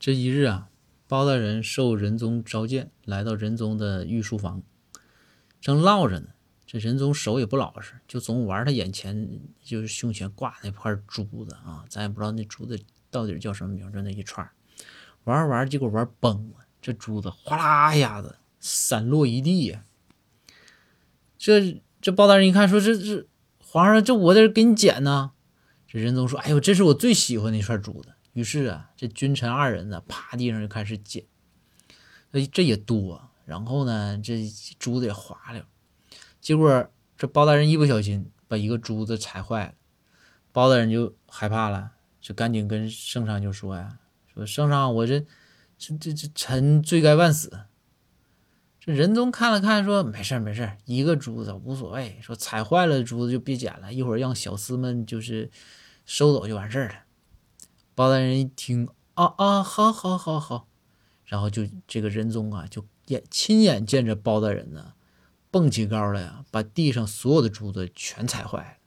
这一日啊，包大人受仁宗召见，来到仁宗的御书房，正唠着呢。这仁宗手也不老实，就总玩他眼前就是胸前挂那块珠子啊，咱也不知道那珠子到底叫什么名，就那一串玩着玩结果玩崩了，这珠子哗啦一下子散落一地呀。这这包大人一看，说：“这这皇上，这我在这给你捡呢。”这仁宗说：“哎呦，这是我最喜欢的一串珠子。”于是啊，这君臣二人呢，趴地上就开始捡。哎，这也多，然后呢，这珠子也滑溜。结果这包大人一不小心把一个珠子踩坏了，包大人就害怕了，就赶紧跟圣上就说呀：“说圣上，我这这这这臣罪该万死。”这仁宗看了看，说：“没事没事一个珠子无所谓。说踩坏了珠子就别捡了，一会儿让小厮们就是收走就完事儿了。”包大人一听，啊啊，好好好好，然后就这个仁宗啊，就眼亲眼见着包大人呢，蹦起高来呀，把地上所有的珠子全踩坏了。